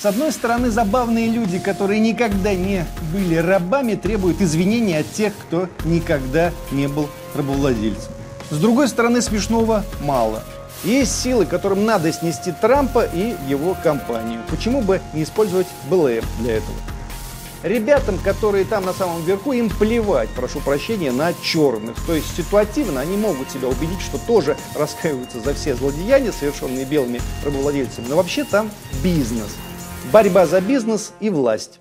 С одной стороны, забавные люди, которые никогда не были рабами, требуют извинений от тех, кто никогда не был рабовладельцем. С другой стороны, смешного мало. Есть силы, которым надо снести Трампа и его компанию. Почему бы не использовать БЛМ для этого? Ребятам, которые там на самом верху, им плевать, прошу прощения, на черных. То есть ситуативно они могут себя убедить, что тоже раскаиваются за все злодеяния, совершенные белыми рабовладельцами. Но вообще там бизнес. Борьба за бизнес и власть.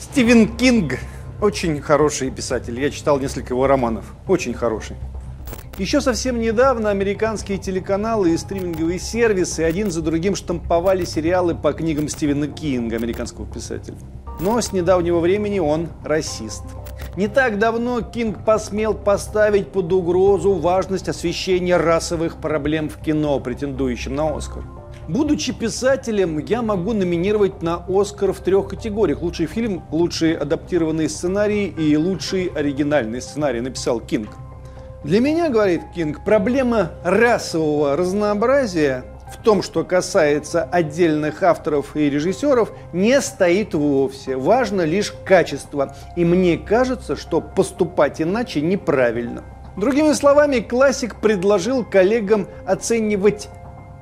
Стивен Кинг очень хороший писатель. Я читал несколько его романов. Очень хороший. Еще совсем недавно американские телеканалы и стриминговые сервисы один за другим штамповали сериалы по книгам Стивена Кинга, американского писателя. Но с недавнего времени он расист. Не так давно Кинг посмел поставить под угрозу важность освещения расовых проблем в кино, претендующим на Оскар. Будучи писателем, я могу номинировать на Оскар в трех категориях. Лучший фильм, лучший адаптированный сценарий и лучший оригинальный сценарий, написал Кинг. Для меня, говорит Кинг, проблема расового разнообразия в том, что касается отдельных авторов и режиссеров, не стоит вовсе. Важно лишь качество. И мне кажется, что поступать иначе неправильно. Другими словами, классик предложил коллегам оценивать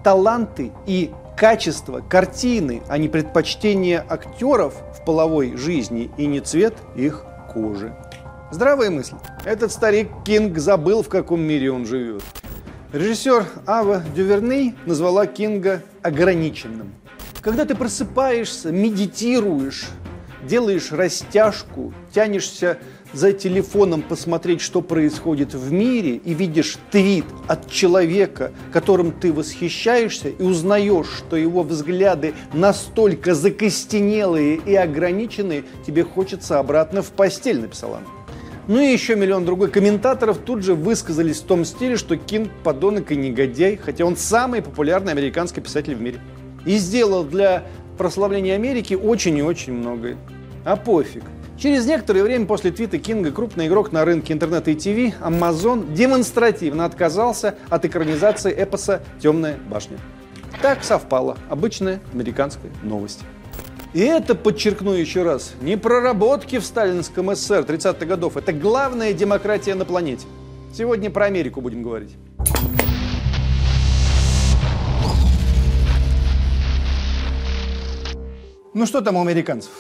таланты и качество картины, а не предпочтение актеров в половой жизни и не цвет их кожи. Здравая мысль. Этот старик Кинг забыл, в каком мире он живет. Режиссер Ава Дюверней назвала Кинга ограниченным. Когда ты просыпаешься, медитируешь, делаешь растяжку, тянешься за телефоном посмотреть, что происходит в мире, и видишь твит от человека, которым ты восхищаешься, и узнаешь, что его взгляды настолько закостенелые и ограниченные, тебе хочется обратно в постель, написала она. Ну и еще миллион другой комментаторов тут же высказались в том стиле, что Кинг подонок и негодяй, хотя он самый популярный американский писатель в мире. И сделал для прославления Америки очень и очень многое. А пофиг. Через некоторое время после твита Кинга крупный игрок на рынке интернета и ТВ, Amazon, демонстративно отказался от экранизации эпоса «Темная башня». Так совпало. Обычная американская новость. И это, подчеркну еще раз, не проработки в сталинском СССР 30-х годов. Это главная демократия на планете. Сегодня про Америку будем говорить. Ну что там у американцев?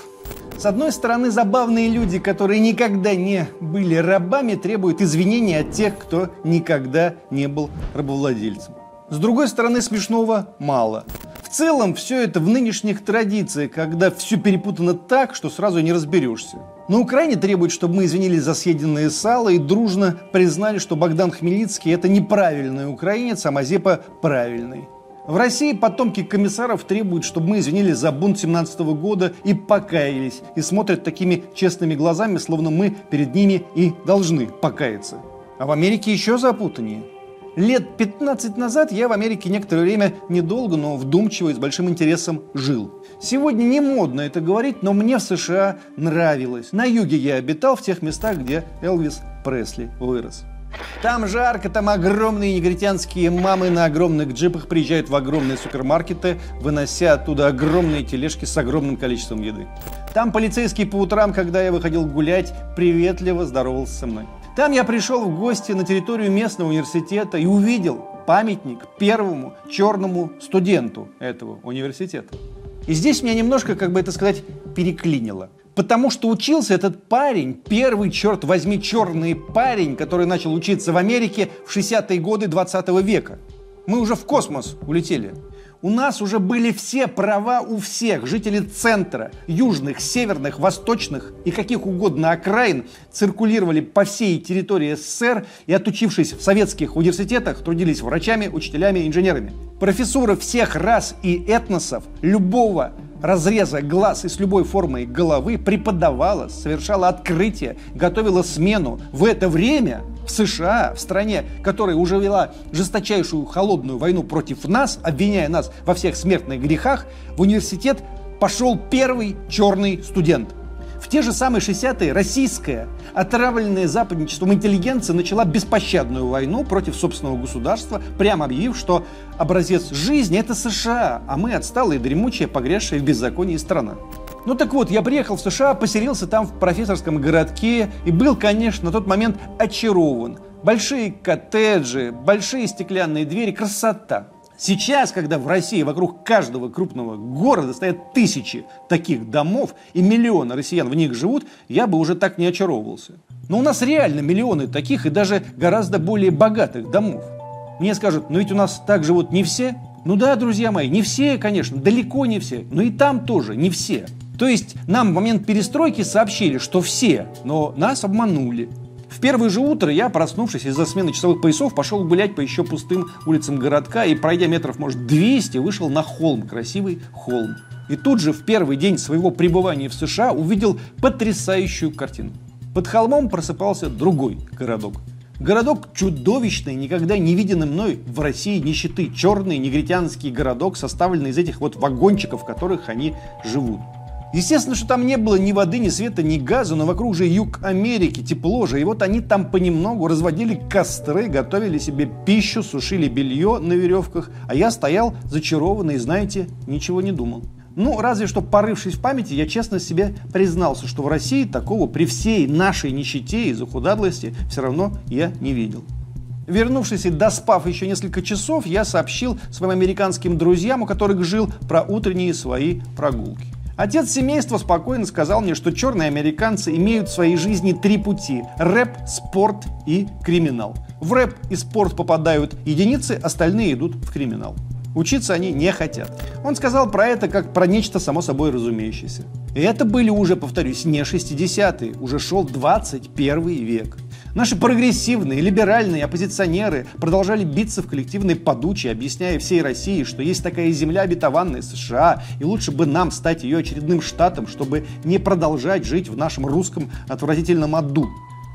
С одной стороны, забавные люди, которые никогда не были рабами, требуют извинений от тех, кто никогда не был рабовладельцем. С другой стороны, смешного мало. В целом, все это в нынешних традициях, когда все перепутано так, что сразу не разберешься. На Украине требуют, чтобы мы извинились за съеденное сало и дружно признали, что Богдан Хмельницкий – это неправильный украинец, а Мазепа – правильный. В России потомки комиссаров требуют, чтобы мы извинились за бунт 17 года и покаялись, и смотрят такими честными глазами, словно мы перед ними и должны покаяться. А в Америке еще запутаннее. Лет 15 назад я в Америке некоторое время недолго, но вдумчиво и с большим интересом жил. Сегодня не модно это говорить, но мне в США нравилось. На юге я обитал, в тех местах, где Элвис Пресли вырос. Там жарко, там огромные негритянские мамы на огромных джипах приезжают в огромные супермаркеты, вынося оттуда огромные тележки с огромным количеством еды. Там полицейский по утрам, когда я выходил гулять, приветливо здоровался со мной. Там я пришел в гости на территорию местного университета и увидел памятник первому черному студенту этого университета. И здесь меня немножко, как бы это сказать, переклинило. Потому что учился этот парень, первый, черт возьми, черный парень, который начал учиться в Америке в 60-е годы 20 века. Мы уже в космос улетели. У нас уже были все права у всех. Жители центра, южных, северных, восточных и каких угодно окраин циркулировали по всей территории СССР и, отучившись в советских университетах, трудились врачами, учителями, инженерами. Профессуры всех рас и этносов любого разреза глаз и с любой формой головы, преподавала, совершала открытие, готовила смену. В это время В США, в стране, которая уже вела жесточайшую холодную войну против нас, обвиняя нас во всех смертных грехах, в университет пошел первый черный студент. В те же самые 60-е российская, отравленная западничеством интеллигенция начала беспощадную войну против собственного государства, прямо объявив, что образец жизни – это США, а мы отсталые, дремучая, погрязшая в беззаконии страна. Ну так вот, я приехал в США, поселился там в профессорском городке и был, конечно, на тот момент очарован. Большие коттеджи, большие стеклянные двери, красота. Сейчас, когда в России вокруг каждого крупного города стоят тысячи таких домов и миллионы россиян в них живут, я бы уже так не очаровывался. Но у нас реально миллионы таких и даже гораздо более богатых домов. Мне скажут, но ведь у нас так живут не все. Ну да, друзья мои, не все, конечно, далеко не все, но и там тоже не все. То есть нам в момент перестройки сообщили, что все, но нас обманули. В первое же утро я, проснувшись из-за смены часовых поясов, пошел гулять по еще пустым улицам городка и, пройдя метров, может, 200, вышел на холм, красивый холм. И тут же в первый день своего пребывания в США увидел потрясающую картину. Под холмом просыпался другой городок. Городок чудовищный, никогда не виденный мной в России нищеты. Черный негритянский городок, составленный из этих вот вагончиков, в которых они живут. Естественно, что там не было ни воды, ни света, ни газа, но вокруг же юг Америки, тепло же. И вот они там понемногу разводили костры, готовили себе пищу, сушили белье на веревках. А я стоял зачарованный знаете, ничего не думал. Ну, разве что порывшись в памяти, я честно себе признался, что в России такого при всей нашей нищете и захудадлости все равно я не видел. Вернувшись и доспав еще несколько часов, я сообщил своим американским друзьям, у которых жил, про утренние свои прогулки. Отец семейства спокойно сказал мне, что черные американцы имеют в своей жизни три пути – рэп, спорт и криминал. В рэп и спорт попадают единицы, остальные идут в криминал. Учиться они не хотят. Он сказал про это как про нечто само собой разумеющееся. И это были уже, повторюсь, не 60-е, уже шел 21 век. Наши прогрессивные, либеральные оппозиционеры продолжали биться в коллективной подуче, объясняя всей России, что есть такая земля обетованная США, и лучше бы нам стать ее очередным штатом, чтобы не продолжать жить в нашем русском отвратительном аду.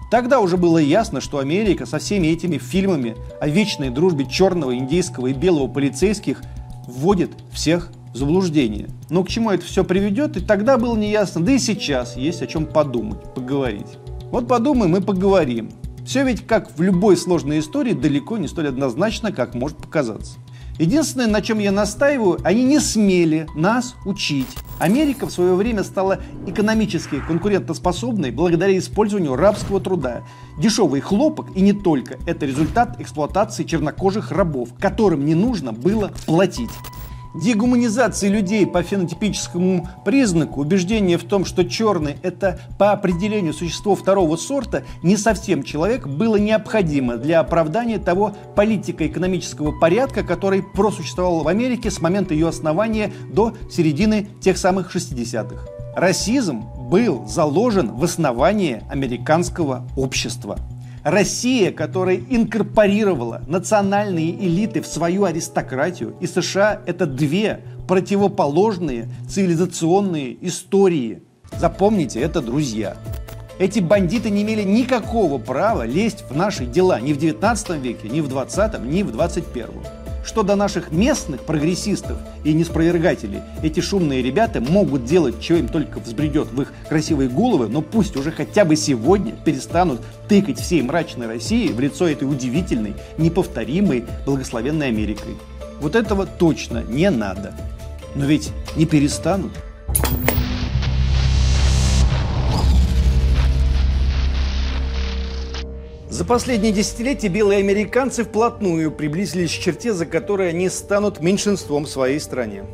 Тогда уже было ясно, что Америка со всеми этими фильмами о вечной дружбе черного, индейского и белого полицейских вводит всех в заблуждение. Но к чему это все приведет, и тогда было неясно, да и сейчас есть о чем подумать, поговорить. Вот подумаем и поговорим. Все ведь, как в любой сложной истории, далеко не столь однозначно, как может показаться. Единственное, на чем я настаиваю, они не смели нас учить. Америка в свое время стала экономически конкурентоспособной благодаря использованию рабского труда. Дешевый хлопок и не только – это результат эксплуатации чернокожих рабов, которым не нужно было платить. Дегуманизации людей по фенотипическому признаку, убеждение в том, что черный – это по определению существо второго сорта, не совсем человек, было необходимо для оправдания того политико-экономического порядка, который просуществовал в Америке с момента ее основания до середины тех самых 60-х. Расизм был заложен в основании американского общества. Россия, которая инкорпорировала национальные элиты в свою аристократию, и США – это две противоположные цивилизационные истории. Запомните это, друзья. Эти бандиты не имели никакого права лезть в наши дела ни в 19 веке, ни в 20, ни в 21. Что до наших местных прогрессистов и неспровергателей, эти шумные ребята могут делать, что им только взбредет в их красивые головы, но пусть уже хотя бы сегодня перестанут тыкать всей мрачной России в лицо этой удивительной, неповторимой, благословенной Америкой. Вот этого точно не надо. Но ведь не перестанут. За последние десятилетия белые американцы вплотную приблизились к черте, за которой они станут меньшинством в своей стране.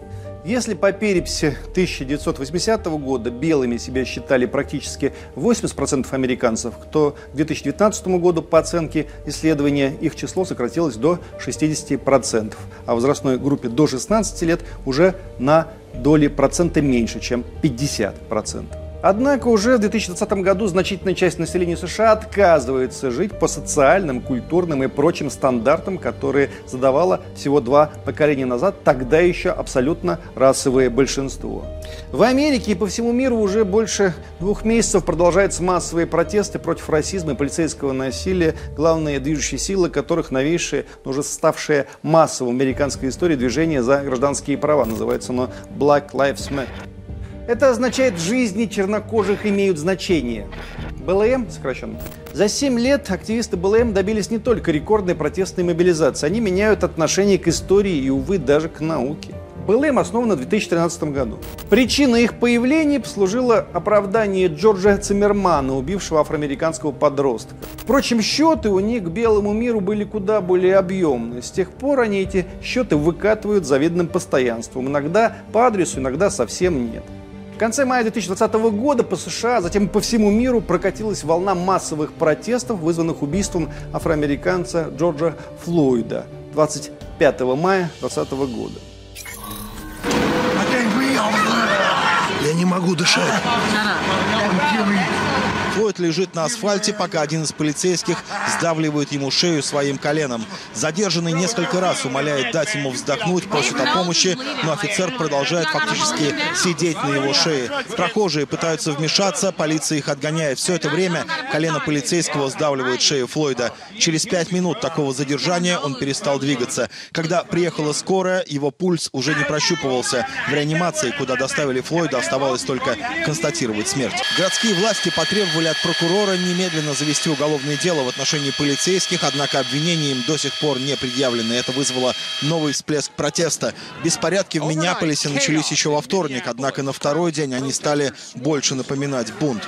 Если по переписи 1980 года белыми себя считали практически 80% американцев, то к 2019 году по оценке исследования их число сократилось до 60%, а в возрастной группе до 16 лет уже на доли процента меньше, чем 50%. Однако уже в 2020 году значительная часть населения США отказывается жить по социальным, культурным и прочим стандартам, которые задавало всего два поколения назад, тогда еще абсолютно расовое большинство. В Америке и по всему миру уже больше двух месяцев продолжаются массовые протесты против расизма и полицейского насилия, главные движущие силы которых новейшие, но уже ставшее массовым в американской истории движение за гражданские права. Называется оно Black Lives Matter. Это означает, жизни чернокожих имеют значение. БЛМ, сокращенно. За 7 лет активисты БЛМ добились не только рекордной протестной мобилизации, они меняют отношение к истории и, увы, даже к науке. БЛМ основана в 2013 году. Причиной их появления послужило оправдание Джорджа Циммермана, убившего афроамериканского подростка. Впрочем, счеты у них к белому миру были куда более объемные. С тех пор они эти счеты выкатывают завидным постоянством. Иногда по адресу, иногда совсем нет. В конце мая 2020 года по США, а затем по всему миру прокатилась волна массовых протестов, вызванных убийством афроамериканца Джорджа Флойда 25 мая 2020 года. Я не могу дышать. Флойд лежит на асфальте, пока один из полицейских сдавливает ему шею своим коленом. Задержанный несколько раз умоляет дать ему вздохнуть, просит о помощи, но офицер продолжает фактически сидеть на его шее. Прохожие пытаются вмешаться, полиция их отгоняет. Все это время колено полицейского сдавливает шею Флойда. Через пять минут такого задержания он перестал двигаться. Когда приехала скорая, его пульс уже не прощупывался. В реанимации, куда доставили Флойда, оставалось только констатировать смерть. Городские власти потребовали от прокурора немедленно завести уголовное дело в отношении полицейских, однако обвинения им до сих пор не предъявлены. Это вызвало новый всплеск протеста. Беспорядки в Миннеаполисе начались еще во вторник, однако на второй день они стали больше напоминать бунт.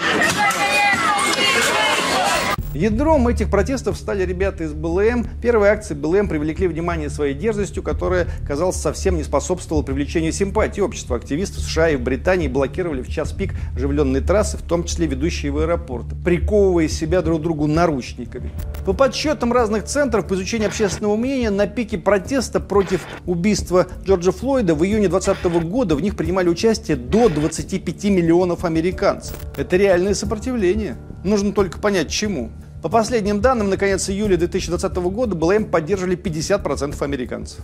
Ядром этих протестов стали ребята из БЛМ. Первые акции БЛМ привлекли внимание своей дерзостью, которая, казалось, совсем не способствовала привлечению симпатии общества. Активисты в США и в Британии блокировали в час пик оживленные трассы, в том числе ведущие в аэропорт, приковывая себя друг к другу наручниками. По подсчетам разных центров по изучению общественного мнения, на пике протеста против убийства Джорджа Флойда в июне 2020 года в них принимали участие до 25 миллионов американцев. Это реальное сопротивление. Нужно только понять, чему. По последним данным, на конец июля 2020 года БЛМ поддерживали 50% американцев.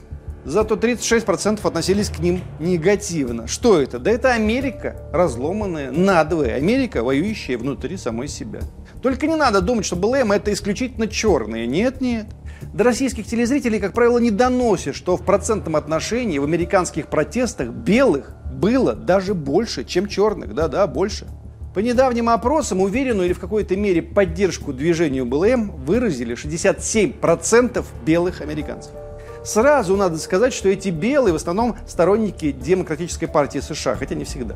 Зато 36% относились к ним негативно. Что это? Да это Америка, разломанная, надвая. Америка, воюющая внутри самой себя. Только не надо думать, что БЛМ это исключительно черные. Нет, нет. До российских телезрителей, как правило, не доносят, что в процентном отношении в американских протестах белых было даже больше, чем черных. Да-да, больше. По недавним опросам уверенную или в какой-то мере поддержку движению БЛМ выразили 67% белых американцев. Сразу надо сказать, что эти белые в основном сторонники Демократической партии США, хотя не всегда.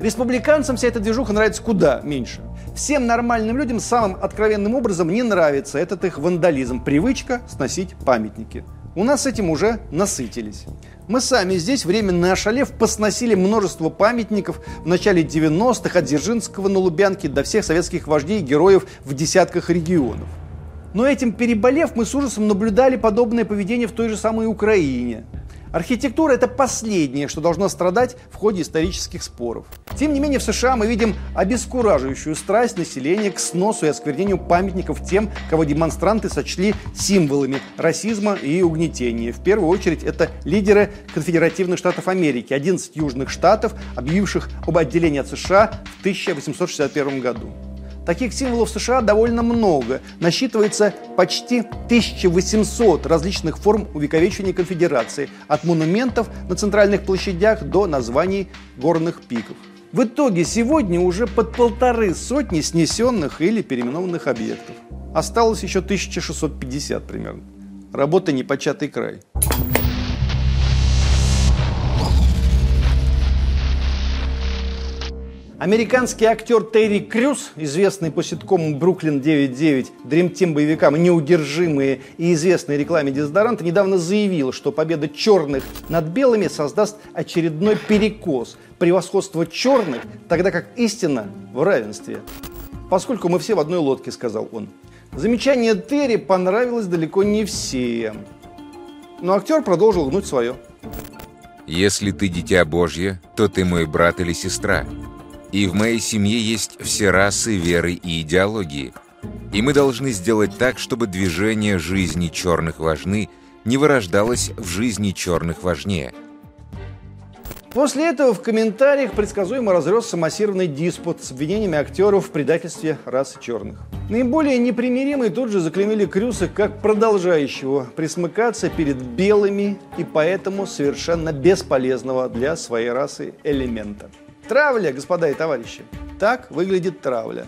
Республиканцам вся эта движуха нравится куда меньше. Всем нормальным людям самым откровенным образом не нравится этот их вандализм, привычка сносить памятники. У нас с этим уже насытились. Мы сами здесь, временно ошалев, посносили множество памятников в начале 90-х от Дзержинского на Лубянке до всех советских вождей и героев в десятках регионов. Но этим переболев, мы с ужасом наблюдали подобное поведение в той же самой Украине. Архитектура – это последнее, что должно страдать в ходе исторических споров. Тем не менее, в США мы видим обескураживающую страсть населения к сносу и осквернению памятников тем, кого демонстранты сочли символами расизма и угнетения. В первую очередь, это лидеры конфедеративных штатов Америки, 11 южных штатов, объявивших об отделении от США в 1861 году. Таких символов в США довольно много. Насчитывается почти 1800 различных форм увековечения конфедерации, от монументов на центральных площадях до названий горных пиков. В итоге сегодня уже под полторы сотни снесенных или переименованных объектов. Осталось еще 1650 примерно. Работа непочатый край. Американский актер Терри Крюс, известный по ситкому «Бруклин 9.9», дремтим боевикам «Неудержимые» и известной рекламе дезодоранта, недавно заявил, что победа черных над белыми создаст очередной перекос, превосходство черных, тогда как истина в равенстве. Поскольку мы все в одной лодке, сказал он. Замечание Терри понравилось далеко не всем. Но актер продолжил гнуть свое. Если ты дитя Божье, то ты мой брат или сестра. И в моей семье есть все расы, веры и идеологии. И мы должны сделать так, чтобы движение жизни черных важны не вырождалось в жизни черных важнее. После этого в комментариях предсказуемо разросся массированный диспут с обвинениями актеров в предательстве расы черных. Наиболее непримиримые тут же заклемили Крюса как продолжающего присмыкаться перед белыми и поэтому совершенно бесполезного для своей расы элемента. Травля, господа и товарищи. Так выглядит травля.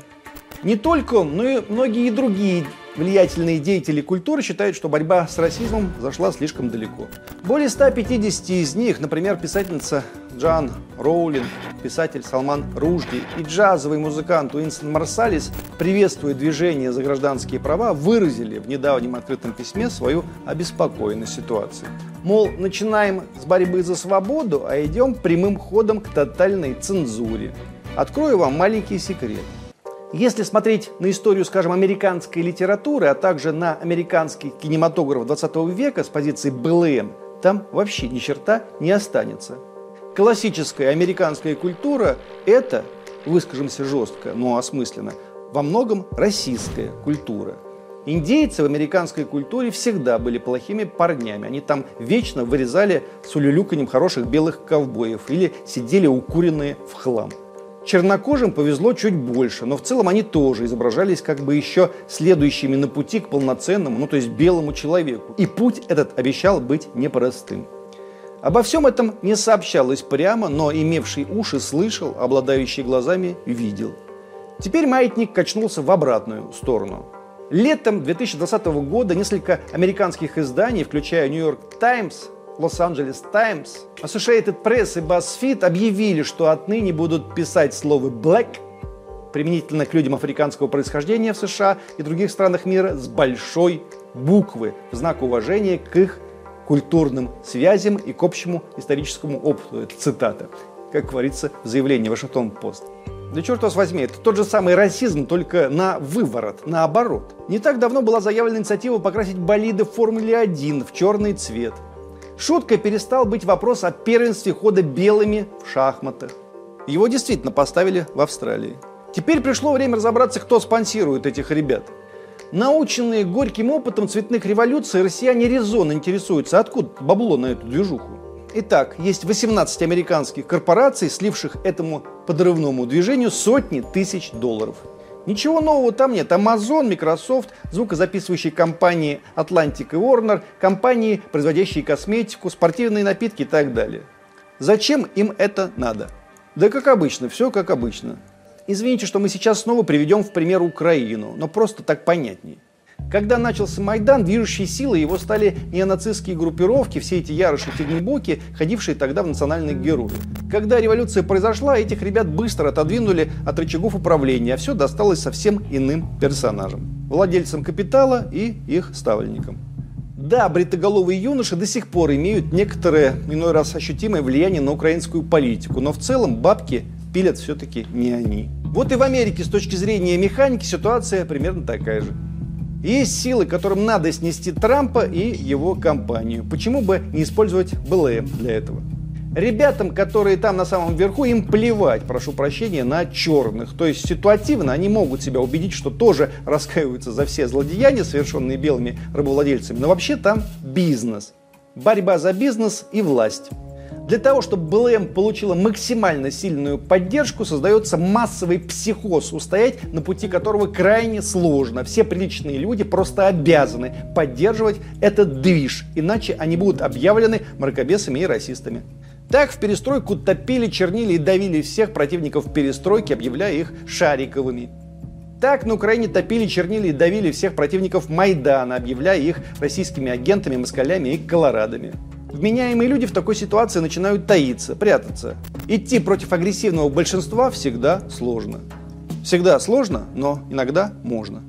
Не только он, но и многие другие влиятельные деятели культуры считают, что борьба с расизмом зашла слишком далеко. Более 150 из них, например, писательница Джан Роулин, писатель Салман Ружди и джазовый музыкант Уинстон Марсалис, приветствуя движение за гражданские права, выразили в недавнем открытом письме свою обеспокоенность ситуацией. Мол, начинаем с борьбы за свободу, а идем прямым ходом к тотальной цензуре. Открою вам маленький секрет. Если смотреть на историю, скажем, американской литературы, а также на американский кинематограф 20 века с позиции БЛМ, там вообще ни черта не останется. Классическая американская культура – это, выскажемся жестко, но осмысленно, во многом российская культура. Индейцы в американской культуре всегда были плохими парнями. Они там вечно вырезали с улюлюканьем хороших белых ковбоев или сидели укуренные в хлам. Чернокожим повезло чуть больше, но в целом они тоже изображались как бы еще следующими на пути к полноценному, ну то есть белому человеку. И путь этот обещал быть непростым. Обо всем этом не сообщалось прямо, но имевший уши слышал, обладающий глазами видел. Теперь маятник качнулся в обратную сторону. Летом 2020 года несколько американских изданий, включая Нью-Йорк Таймс, Лос-Анджелес Таймс, Associated Press и BuzzFeed объявили, что отныне будут писать слово «black» применительно к людям африканского происхождения в США и других странах мира с большой буквы в знак уважения к их культурным связям и к общему историческому опыту. Это цитата, как говорится в заявлении Вашингтон-Пост. Да черт вас возьми, это тот же самый расизм, только на выворот, наоборот. Не так давно была заявлена инициатива покрасить болиды в Формуле 1 в черный цвет – Шуткой перестал быть вопрос о первенстве хода белыми в шахматах. Его действительно поставили в Австралии. Теперь пришло время разобраться, кто спонсирует этих ребят. Наученные горьким опытом цветных революций, россияне резонно интересуются, откуда бабло на эту движуху. Итак, есть 18 американских корпораций, сливших этому подрывному движению сотни тысяч долларов – Ничего нового там нет. Amazon, Microsoft, звукозаписывающие компании Atlantic и Warner, компании, производящие косметику, спортивные напитки и так далее. Зачем им это надо? Да как обычно, все как обычно. Извините, что мы сейчас снова приведем в пример Украину, но просто так понятнее. Когда начался Майдан, движущей силой его стали неонацистские группировки, все эти ярыши фигнебоки, ходившие тогда в национальных героев. Когда революция произошла, этих ребят быстро отодвинули от рычагов управления, а все досталось совсем иным персонажам. Владельцам капитала и их ставленникам. Да, бритоголовые юноши до сих пор имеют некоторое, иной раз ощутимое влияние на украинскую политику, но в целом бабки пилят все-таки не они. Вот и в Америке с точки зрения механики ситуация примерно такая же. Есть силы, которым надо снести Трампа и его компанию. Почему бы не использовать БЛМ для этого? Ребятам, которые там на самом верху, им плевать, прошу прощения, на черных. То есть ситуативно они могут себя убедить, что тоже раскаиваются за все злодеяния, совершенные белыми рабовладельцами. Но вообще там бизнес. Борьба за бизнес и власть. Для того, чтобы БЛМ получила максимально сильную поддержку, создается массовый психоз, устоять на пути которого крайне сложно. Все приличные люди просто обязаны поддерживать этот движ, иначе они будут объявлены мракобесами и расистами. Так в перестройку топили, чернили и давили всех противников перестройки, объявляя их шариковыми. Так на Украине топили, чернили и давили всех противников Майдана, объявляя их российскими агентами, москалями и колорадами. Вменяемые люди в такой ситуации начинают таиться, прятаться. Идти против агрессивного большинства всегда сложно. Всегда сложно, но иногда можно.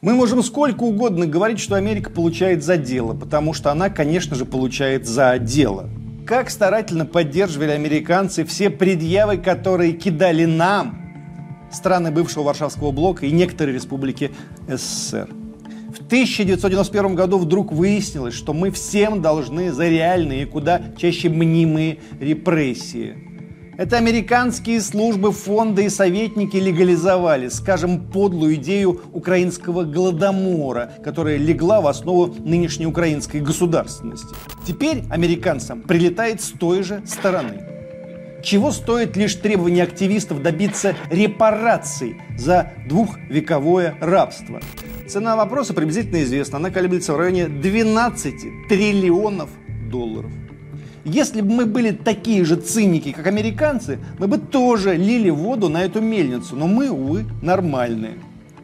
Мы можем сколько угодно говорить, что Америка получает за дело, потому что она, конечно же, получает за дело. Как старательно поддерживали американцы все предъявы, которые кидали нам, страны бывшего Варшавского блока и некоторые республики СССР. В 1991 году вдруг выяснилось, что мы всем должны за реальные и куда чаще мнимые репрессии. Это американские службы, фонды и советники легализовали, скажем, подлую идею украинского голодомора, которая легла в основу нынешней украинской государственности. Теперь американцам прилетает с той же стороны. Чего стоит лишь требование активистов добиться репараций за двухвековое рабство? Цена вопроса приблизительно известна. Она колеблется в районе 12 триллионов долларов. Если бы мы были такие же циники, как американцы, мы бы тоже лили воду на эту мельницу. Но мы, увы, нормальные.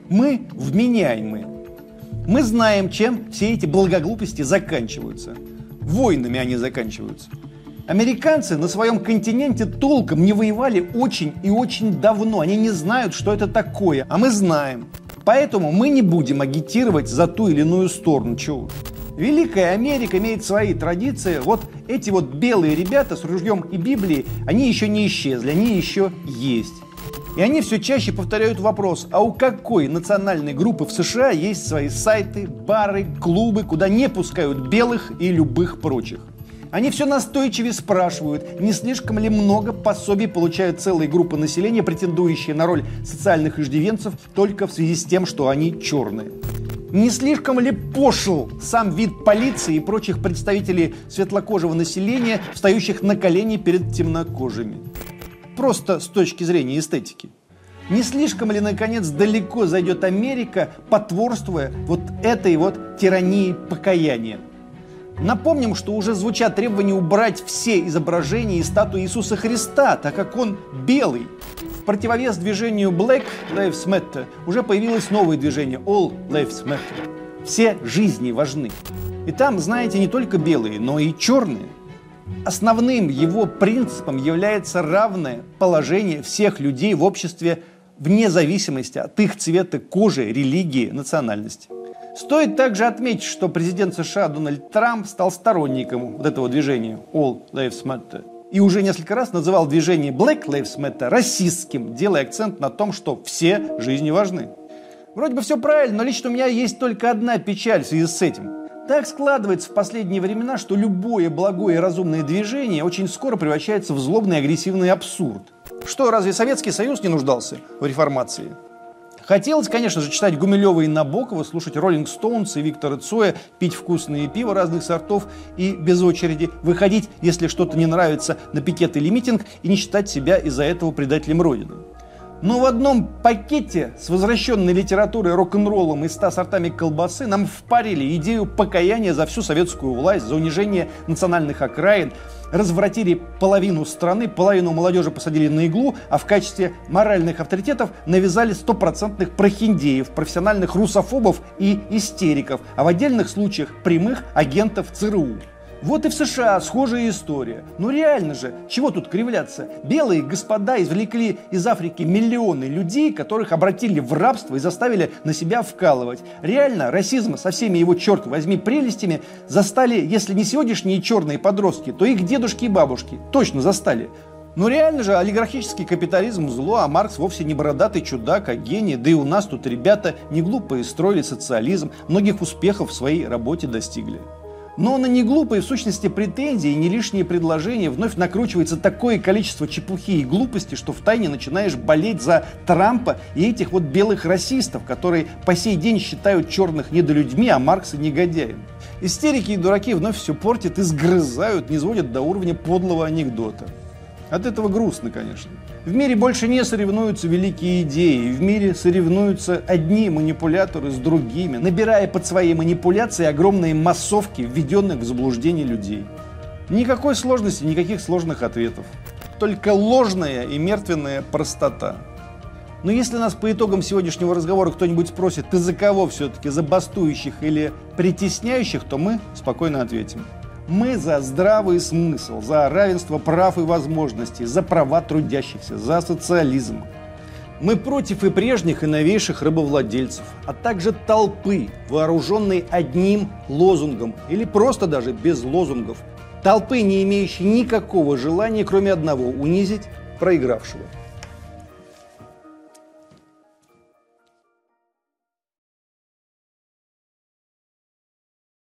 Мы вменяемые. Мы знаем, чем все эти благоглупости заканчиваются. Войнами они заканчиваются. Американцы на своем континенте толком не воевали очень и очень давно. Они не знают, что это такое, а мы знаем. Поэтому мы не будем агитировать за ту или иную сторону. Чего? Великая Америка имеет свои традиции. Вот эти вот белые ребята с ружьем и Библией, они еще не исчезли, они еще есть. И они все чаще повторяют вопрос, а у какой национальной группы в США есть свои сайты, бары, клубы, куда не пускают белых и любых прочих? Они все настойчивее спрашивают, не слишком ли много пособий получают целые группы населения, претендующие на роль социальных иждивенцев только в связи с тем, что они черные. Не слишком ли пошел сам вид полиции и прочих представителей светлокожего населения, встающих на колени перед темнокожими? Просто с точки зрения эстетики. Не слишком ли, наконец, далеко зайдет Америка, потворствуя вот этой вот тирании покаяния? Напомним, что уже звучат требования убрать все изображения и статуи Иисуса Христа, так как он белый. В противовес движению Black Lives Matter уже появилось новое движение All Lives Matter. Все жизни важны. И там, знаете, не только белые, но и черные. Основным его принципом является равное положение всех людей в обществе вне зависимости от их цвета кожи, религии, национальности. Стоит также отметить, что президент США Дональд Трамп стал сторонником вот этого движения All Lives Matter. И уже несколько раз называл движение Black Lives Matter расистским, делая акцент на том, что все жизни важны. Вроде бы все правильно, но лично у меня есть только одна печаль в связи с этим. Так складывается в последние времена, что любое благое и разумное движение очень скоро превращается в злобный агрессивный абсурд. Что, разве Советский Союз не нуждался в реформации? Хотелось, конечно же, читать Гумилева и Набокова, слушать Роллинг Стоунс и Виктора Цоя, пить вкусные пиво разных сортов и без очереди выходить, если что-то не нравится, на пикет или митинг и не считать себя из-за этого предателем Родины. Но в одном пакете с возвращенной литературой, рок-н-роллом и ста сортами колбасы нам впарили идею покаяния за всю советскую власть, за унижение национальных окраин, развратили половину страны, половину молодежи посадили на иглу, а в качестве моральных авторитетов навязали стопроцентных прохиндеев, профессиональных русофобов и истериков, а в отдельных случаях прямых агентов ЦРУ. Вот и в США схожая история. Ну реально же, чего тут кривляться? Белые господа извлекли из Африки миллионы людей, которых обратили в рабство и заставили на себя вкалывать. Реально, расизм со всеми его, черт возьми, прелестями застали, если не сегодняшние черные подростки, то их дедушки и бабушки точно застали. Но реально же олигархический капитализм зло, а Маркс вовсе не бородатый чудак, а гений. Да и у нас тут ребята не глупые строили социализм, многих успехов в своей работе достигли. Но на неглупые в сущности претензии и не лишние предложения вновь накручивается такое количество чепухи и глупости, что втайне начинаешь болеть за Трампа и этих вот белых расистов, которые по сей день считают черных недолюдьми, а Маркса негодяем. Истерики и дураки вновь все портят и сгрызают, не сводят до уровня подлого анекдота. От этого грустно, конечно. В мире больше не соревнуются великие идеи. В мире соревнуются одни манипуляторы с другими, набирая под свои манипуляции огромные массовки, введенных в заблуждение людей. Никакой сложности, никаких сложных ответов. Только ложная и мертвенная простота. Но если нас по итогам сегодняшнего разговора кто-нибудь спросит, ты за кого все-таки, за бастующих или притесняющих, то мы спокойно ответим – мы за здравый смысл, за равенство прав и возможностей, за права трудящихся, за социализм. Мы против и прежних, и новейших рабовладельцев, а также толпы, вооруженной одним лозунгом или просто даже без лозунгов. Толпы, не имеющей никакого желания, кроме одного – унизить проигравшего.